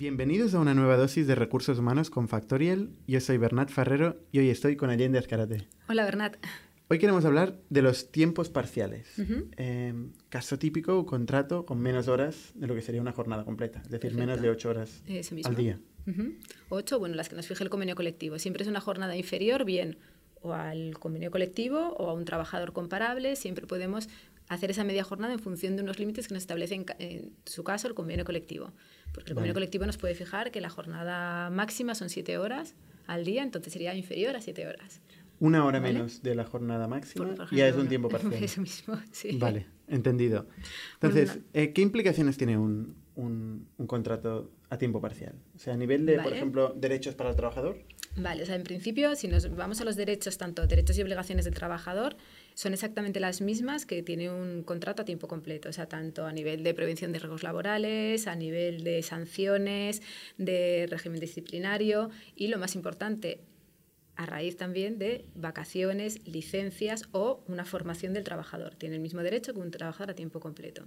Bienvenidos a una nueva dosis de recursos humanos con Factorial. Yo soy Bernat Ferrero y hoy estoy con Allende Azcarate. Hola Bernat. Hoy queremos hablar de los tiempos parciales. Eh, caso típico, contrato con menos horas de lo que sería una jornada completa, es decir, menos de ocho horas al día. Ocho, bueno, las que nos fije el convenio colectivo. Siempre es una jornada inferior, bien o al convenio colectivo o a un trabajador comparable, siempre podemos hacer esa media jornada en función de unos límites que nos establece en, en su caso el convenio colectivo. Porque el convenio colectivo nos puede fijar que la jornada máxima son siete horas al día, entonces sería inferior a siete horas. Una hora menos de la jornada máxima ya es un tiempo parcial. Eso mismo, sí. Vale, entendido. Entonces, eh, ¿qué implicaciones tiene un, un, contrato a tiempo parcial? O sea, a nivel de, por ejemplo, derechos para el trabajador. Vale, o sea, en principio, si nos vamos a los derechos, tanto derechos y obligaciones del trabajador, son exactamente las mismas que tiene un contrato a tiempo completo, o sea, tanto a nivel de prevención de riesgos laborales, a nivel de sanciones, de régimen disciplinario y lo más importante, a raíz también de vacaciones, licencias o una formación del trabajador. Tiene el mismo derecho que un trabajador a tiempo completo.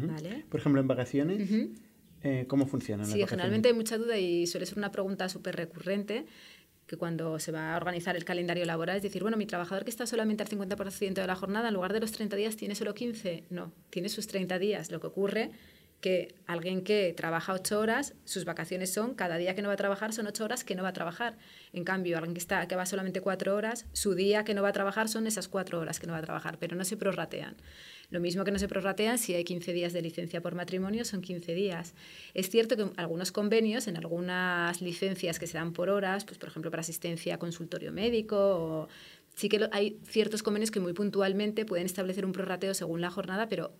¿Vale? Por ejemplo, en vacaciones, eh, ¿cómo funcionan? Sí, generalmente hay mucha duda y suele ser una pregunta súper recurrente que cuando se va a organizar el calendario laboral es decir, bueno, mi trabajador que está solamente al 50% de la jornada, en lugar de los 30 días, tiene solo 15. No, tiene sus 30 días. Lo que ocurre que alguien que trabaja ocho horas, sus vacaciones son, cada día que no va a trabajar son ocho horas que no va a trabajar. En cambio, alguien que, está, que va solamente cuatro horas, su día que no va a trabajar son esas cuatro horas que no va a trabajar, pero no se prorratean. Lo mismo que no se prorratean, si hay 15 días de licencia por matrimonio, son 15 días. Es cierto que algunos convenios, en algunas licencias que se dan por horas, pues por ejemplo para asistencia a consultorio médico sí que hay ciertos convenios que muy puntualmente pueden establecer un prorrateo según la jornada, pero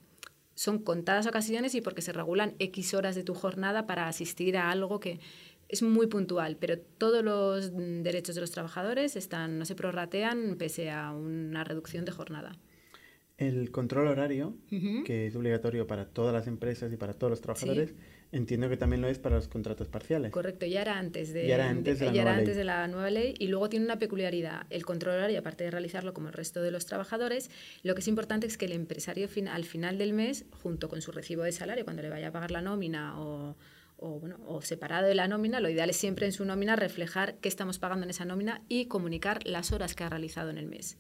son contadas ocasiones y porque se regulan X horas de tu jornada para asistir a algo que es muy puntual, pero todos los derechos de los trabajadores están, no se prorratean pese a una reducción de jornada. El control horario, que es obligatorio para todas las empresas y para todos los trabajadores, entiendo que también lo es para los contratos parciales. Correcto, ya era antes de, antes, de, la, antes de la nueva ley y luego tiene una peculiaridad. El control horario, aparte de realizarlo como el resto de los trabajadores, lo que es importante es que el empresario al final del mes, junto con su recibo de salario, cuando le vaya a pagar la nómina o o, bueno, o separado de la nómina, lo ideal es siempre en su nómina reflejar qué estamos pagando en esa nómina y comunicar las horas que ha realizado en el mes.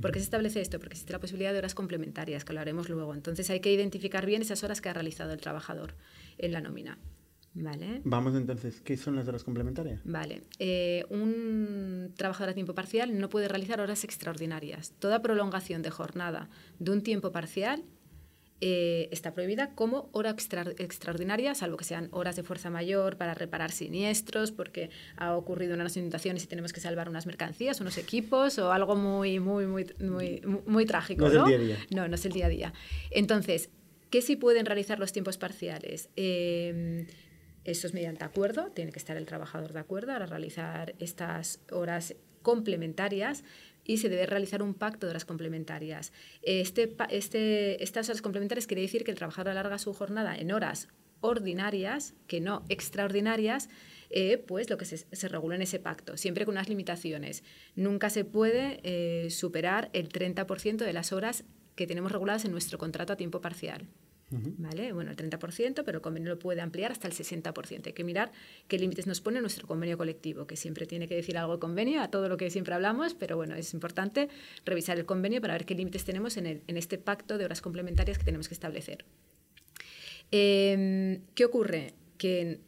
¿Por qué se establece esto? Porque existe la posibilidad de horas complementarias, que lo haremos luego. Entonces hay que identificar bien esas horas que ha realizado el trabajador en la nómina. ¿Vale? Vamos entonces, ¿qué son las horas complementarias? Vale. Eh, un trabajador a tiempo parcial no puede realizar horas extraordinarias. Toda prolongación de jornada de un tiempo parcial eh, está prohibida como hora extraordinaria, salvo que sean horas de fuerza mayor para reparar siniestros, porque ha ocurrido unas inundaciones y tenemos que salvar unas mercancías, unos equipos o algo muy, muy, muy, muy, muy trágico. No es el día a día. No, no es el día a día. Entonces, ¿qué sí pueden realizar los tiempos parciales? Eh, eso es mediante acuerdo, tiene que estar el trabajador de acuerdo para realizar estas horas complementarias y se debe realizar un pacto de horas complementarias. Este, este, estas horas complementarias quiere decir que el trabajador alarga su jornada en horas ordinarias, que no extraordinarias, eh, pues lo que se, se, regula en ese pacto, siempre con unas limitaciones. Nunca se puede eh, superar el 30% de las horas que tenemos reguladas en nuestro contrato a tiempo parcial. ¿Vale? Bueno, el 30%, pero el convenio lo puede ampliar hasta el 60%. Hay que mirar qué límites nos pone nuestro convenio colectivo, que siempre tiene que decir algo de convenio a todo lo que siempre hablamos, pero bueno, es importante revisar el convenio para ver qué límites tenemos en, el, en este pacto de horas complementarias que tenemos que establecer. Em, ¿Qué ocurre? Que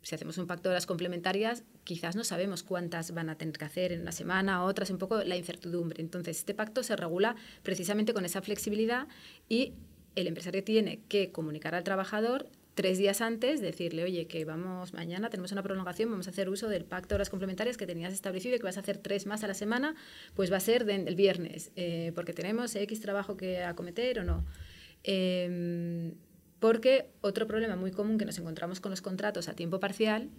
si hacemos un pacto de horas complementarias, quizás no sabemos cuántas van a tener que hacer en una semana, otras, un poco la incertidumbre. Entonces, este pacto se regula precisamente con esa flexibilidad y el empresario tiene que comunicar al trabajador tres días antes, decirle, oye, que vamos, mañana tenemos una prolongación, vamos a hacer uso del pacto de horas complementarias que tenías establecido y que vas a hacer tres más a la semana, pues va a ser el viernes, eh, porque tenemos X trabajo que acometer o no. Em, porque otro problema muy común que nos encontramos con los contratos a tiempo parcial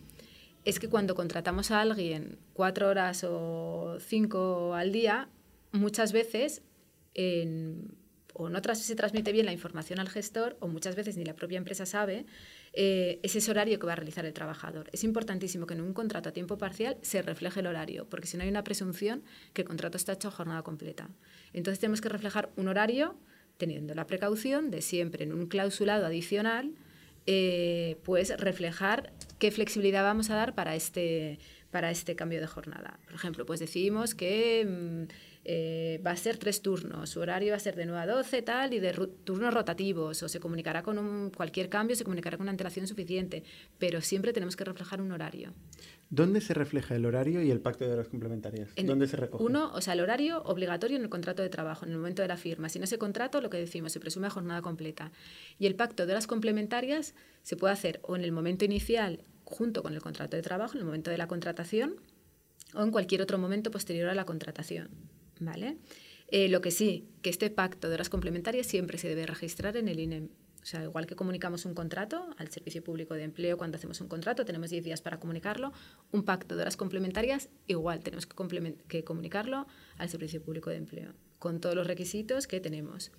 es que cuando contratamos a alguien cuatro horas o cinco al día, muchas veces en o no se transmite bien la información al gestor o muchas veces ni la propia empresa sabe eh, ese horario que va a realizar el trabajador. Es importantísimo que en un contrato a tiempo parcial se refleje el horario, porque si no hay una presunción que el contrato está hecho a jornada completa. Entonces tenemos que reflejar un horario teniendo la precaución de siempre en un clausulado adicional, eh, pues reflejar qué flexibilidad vamos a dar para este, para este cambio de jornada. Por ejemplo, pues decidimos que mm, eh, va a ser tres turnos, su horario va a ser de 9 a 12 tal, y de turnos rotativos, o se comunicará con un, cualquier cambio, se comunicará con una antelación suficiente, pero siempre tenemos que reflejar un horario. ¿Dónde se refleja el horario y el pacto de horas complementarias? ¿Dónde se recoge? Uno, o sea, el horario obligatorio en el contrato de trabajo, en el momento de la firma. Si no ese contrato, lo que decimos, se presume jornada completa. Y el pacto de horas complementarias se puede hacer o en el momento inicial, junto con el contrato de trabajo, en el momento de la contratación, o en cualquier otro momento posterior a la contratación. ¿Vale? Eh, lo que sí, que este pacto de horas complementarias siempre se debe registrar en el INEM. O sea, igual que comunicamos un contrato al Servicio Público de Empleo cuando hacemos un contrato, tenemos 10 días para comunicarlo. Un pacto de horas complementarias, igual tenemos que comunicarlo al Servicio Público de Empleo, con todos los requisitos que tenemos.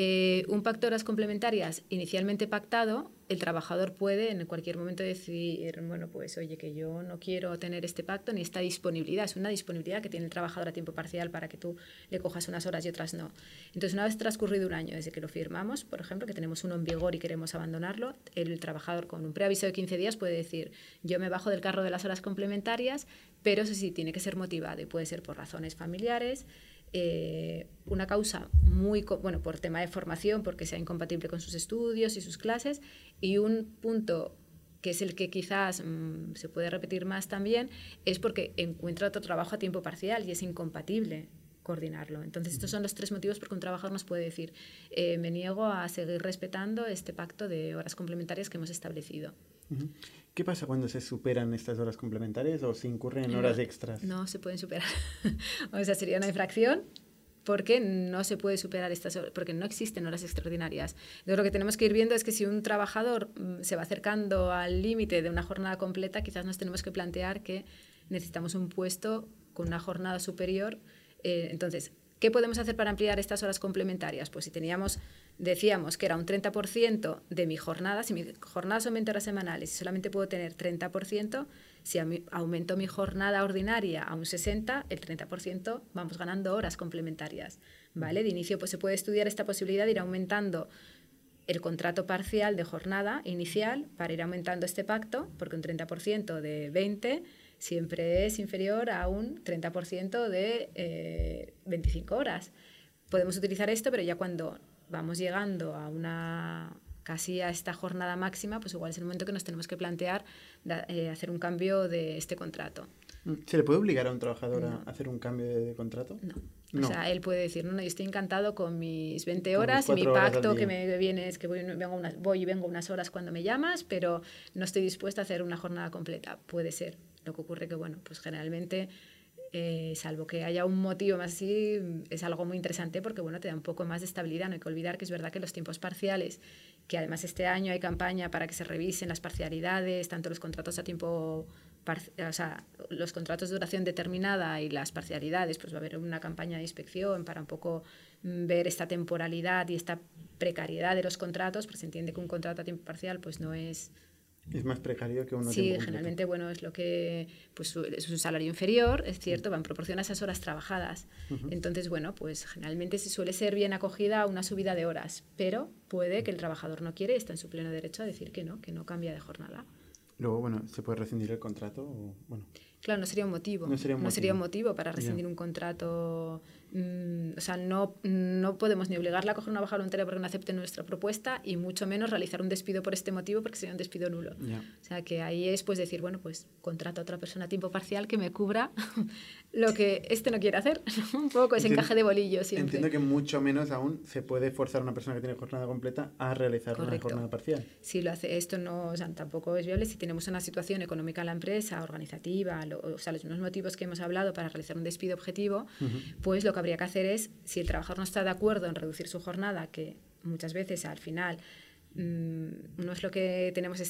Eh, un pacto de horas complementarias inicialmente pactado, el trabajador puede en cualquier momento decir, bueno, pues oye, que yo no quiero tener este pacto ni esta disponibilidad. Es una disponibilidad que tiene el trabajador a tiempo parcial para que tú le cojas unas horas y otras no. Entonces, una vez transcurrido un año desde que lo firmamos, por ejemplo, que tenemos uno en vigor y queremos abandonarlo, el trabajador con un preaviso de 15 días puede decir, yo me bajo del carro de las horas complementarias, pero eso sí, tiene que ser motivado y puede ser por razones familiares, eh, una causa muy, bueno, por tema de formación, porque sea incompatible con sus estudios y sus clases, y un punto que es el que quizás mm, se puede repetir más también, es porque encuentra otro trabajo a tiempo parcial y es incompatible coordinarlo. Entonces, estos son los tres motivos por que un trabajador nos puede decir, eh, me niego a seguir respetando este pacto de horas complementarias que hemos establecido. ¿Qué pasa cuando se superan estas horas complementarias o se incurren en horas extras? No se pueden superar. o sea, sería una infracción porque no se puede superar estas horas, porque no existen horas extraordinarias. lo que tenemos que ir viendo es que si un trabajador mm, se va acercando al límite de una jornada completa, quizás nos tenemos que plantear que necesitamos un puesto con una jornada superior. Eh, entonces, ¿qué podemos hacer para ampliar estas horas complementarias? Pues si teníamos decíamos que era un 30% de mi jornada, si mi jornada son 20 horas semanales y solamente puedo tener 30%, si aumento mi jornada ordinaria a un 60, el 30% vamos ganando horas complementarias, ¿vale? De inicio pues se puede estudiar esta posibilidad de ir aumentando el contrato parcial de jornada inicial para ir aumentando este pacto, porque un 30% de 20 siempre es inferior a un 30% de 25 eh, horas. Podemos utilizar esto, pero ya cuando vamos llegando a una casi a esta jornada máxima, pues igual es el momento que nos tenemos que plantear eh, hacer un cambio de este contrato. Mm, ¿Se le puede obligar a un trabajador a hacer un cambio de, contrato? No. O sea, él puede decir, no, no, yo estoy encantado con mis 20 horas y mi pacto que me viene es que voy, vengo voy y vengo unas horas cuando me llamas, pero no estoy dispuesta a hacer una jornada completa. Puede ser. Lo que ocurre que, bueno, pues generalmente eh, salvo que haya un motivo más así, es algo muy interesante porque bueno, te da un poco más de estabilidad. No hay que olvidar que es verdad que los tiempos parciales, que además este año hay campaña para que se revisen las parcialidades, tanto los contratos a tiempo, o los contratos de duración determinada y las parcialidades, pues va a haber una campaña de inspección para un poco mm, ver esta temporalidad y esta precariedad de los contratos, porque se entiende que un contrato a tiempo parcial pues no es es más precario que uno Sí, generalmente, bueno, es lo que, pues es un salario inferior, es cierto, va en proporción a esas horas trabajadas. Entonces, bueno, pues generalmente se suele ser bien acogida una subida de horas, pero puede que el trabajador no quiere y está en su pleno derecho a decir que no, que no cambia de jornada. Luego, bueno, ¿se puede rescindir el contrato? O, bueno. Claro, no sería un motivo. No sería un, motivo. para rescindir un contrato. Mm, o sea, no, no podemos ni obligarla a coger una baja voluntaria porque no acepte nuestra propuesta y mucho menos realizar un despido por este motivo porque sería un despido nulo. O sea, que ahí es pues decir, bueno, pues contrato a otra persona a tiempo parcial que me cubra lo que este no quiere hacer. un poco ese encaje de bolillo siempre. Entiendo que mucho menos aún se puede forzar a una persona que tiene jornada completa a realizar una jornada parcial. Si lo hace, esto no, o sea, tampoco es viable si tenemos una situación económica en la empresa, organizativa, o sea, los mismos motivos que hemos hablado para realizar un despido objetivo, pues lo que habría que hacer es, si el trabajador no está de acuerdo en reducir su jornada, que muchas veces al final mm, no es lo que tenemos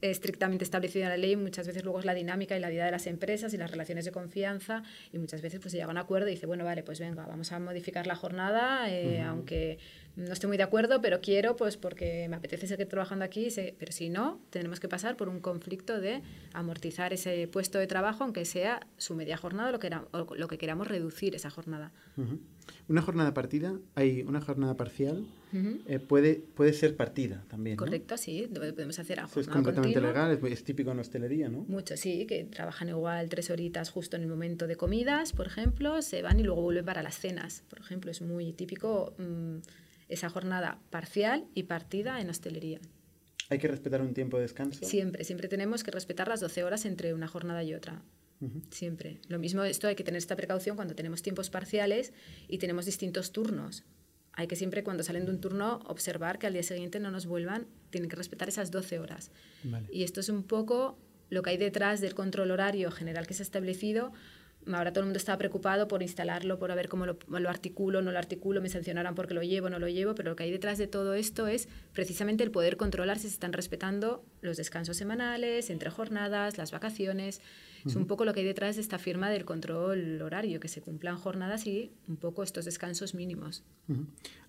estrictamente establecido en la ley, muchas veces luego es la dinámica y la vida de las empresas y las relaciones de confianza y muchas veces pues se llega a un acuerdo y dice, bueno, vale, pues venga, vamos a modificar la jornada, eh, aunque no estoy muy de acuerdo, pero quiero, pues porque me apetece seguir trabajando aquí, pero si no, tenemos que pasar por un conflicto de amortizar ese puesto de trabajo, aunque sea su media jornada lo que, o lo que queramos reducir esa jornada. Una jornada partida, hay una jornada parcial, eh, puede, puede ser partida también. Correcto, sí, podemos hacer a Es completamente legal, es, típico en hostelería, ¿no? Mucho, sí, que trabajan igual tres horitas justo en el momento de comidas, por ejemplo, se van y luego vuelven para las cenas, por ejemplo, es muy típico mm, esa jornada parcial y partida en hostelería. ¿Hay que respetar un tiempo de descanso? Siempre, siempre tenemos que respetar las 12 horas entre una jornada y otra. Siempre. Lo mismo, esto hay que tener esta precaución cuando tenemos tiempos parciales y tenemos distintos turnos. Hay que siempre, cuando salen de un turno, observar que al día siguiente no nos vuelvan, tienen que respetar esas 12 horas. Y esto es un poco lo que hay detrás del control horario general que se ha establecido Ahora todo el mundo está preocupado por instalarlo, por ver cómo lo, lo, articulo, no lo articulo, me sancionarán porque lo llevo, no lo llevo, pero lo que hay detrás de todo esto es precisamente el poder controlar si se están respetando los descansos semanales, entre jornadas, las vacaciones. Es un poco lo que hay detrás de esta firma del control horario, que se cumplan jornadas y un poco estos descansos mínimos.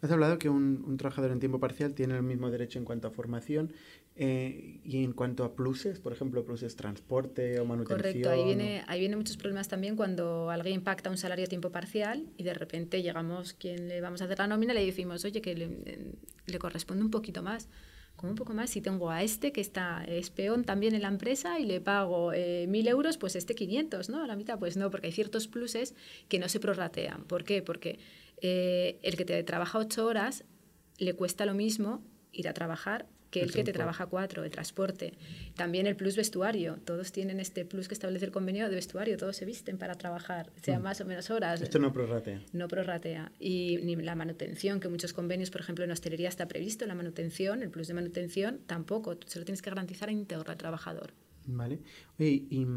Has hablado que un, un, trabajador en tiempo parcial tiene el mismo derecho en cuanto a formación eh, y en cuanto a pluses, por ejemplo, pluses transporte o manutención. Correcto, ahí viene, ahí viene muchos problemas también cuando alguien impacta un salario a tiempo parcial y de repente llegamos, quien le vamos a hacer la nómina, le decimos, oye, que le, le corresponde un poquito más como un poco más, si tengo a este que está es peón también en la empresa y le pago eh, mil euros, pues este 500, ¿no? A la mitad, pues no, porque hay ciertos pluses que no se prorratean. ¿Por qué? Porque eh, el que te trabaja ocho horas le cuesta lo mismo ir a trabajar que el, que te trabaja cuatro, el transporte. También el plus vestuario. Todos tienen este plus que establece el convenio de vestuario. Todos se visten para trabajar, sea mm. más o menos horas. Esto no prorratea. No prorratea. Y ni la manutención, que muchos convenios, por ejemplo, en hostelería está previsto, la manutención, el plus de manutención, tampoco. Se lo tienes que garantizar íntegro al trabajador. Vale. Oye, y,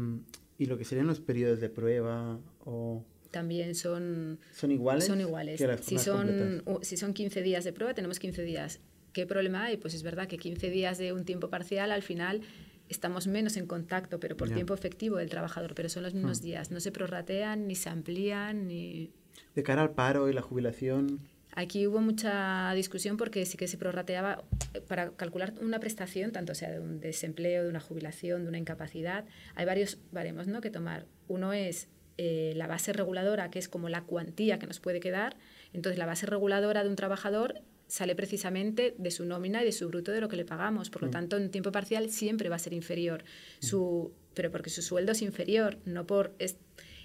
y lo que serían los periodos de prueba o también son... ¿Son iguales? Son iguales. Si son, si son 15 días de prueba, tenemos 15 días. ¿Qué problema hay? Pues es verdad que 15 días de un tiempo parcial al final estamos menos en contacto, pero por tiempo efectivo del trabajador, pero son los mismos hmm. días, no se prorratean ni se amplían ni... De cara al paro y la jubilación. Aquí hubo mucha discusión porque sí que se prorrateaba eh, para calcular una prestación, tanto sea de un desempleo, de una jubilación, de una incapacidad. Hay varios baremos ¿no? que tomar. Uno es eh, la base reguladora, que es como la cuantía que nos puede quedar. Entonces, la base reguladora de un trabajador sale precisamente de su nómina y de su bruto de lo que le pagamos. Por lo mm. tanto, en tiempo parcial siempre va a ser inferior, mm. su, pero porque su sueldo es inferior, no por...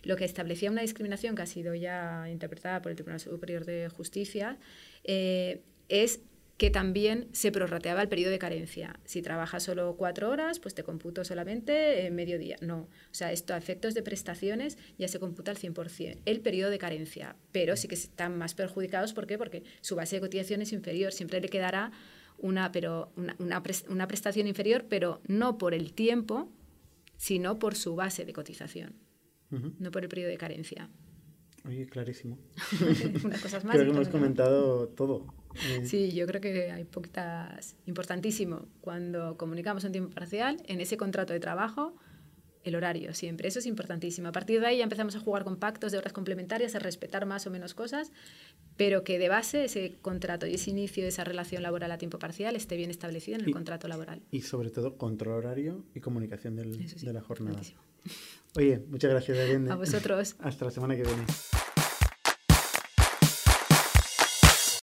lo que establecía una discriminación que ha sido ya interpretada por el Tribunal Superior de Justicia eh, es que también se prorrateaba el periodo de carencia. Si trabajas solo cuatro horas, pues te computo solamente en mediodía. No, o sea, esto a efectos de prestaciones ya se computa al 100%, el periodo de carencia, pero sí que están más perjudicados, ¿por qué? Porque su base de cotización es inferior, siempre le quedará una, pero una, una, prestación inferior, pero no por el tiempo, sino por su base de cotización, no por el periodo de carencia. Oye, clarísimo. Unas cosas más. Creo que hemos comentado todo. Sí, yo creo que hay poquitas. Importantísimo cuando comunicamos un tiempo parcial, en ese contrato de trabajo, el horario siempre. Eso es importantísimo. A partir de ahí ya empezamos a jugar con pactos de horas complementarias, a respetar más o menos cosas, pero que de base ese contrato y ese inicio de esa relación laboral a tiempo parcial esté bien establecido en el contrato laboral. Y sobre todo control horario y comunicación del, de la jornada. Oye, muchas gracias, A vosotros. Hasta la semana que viene.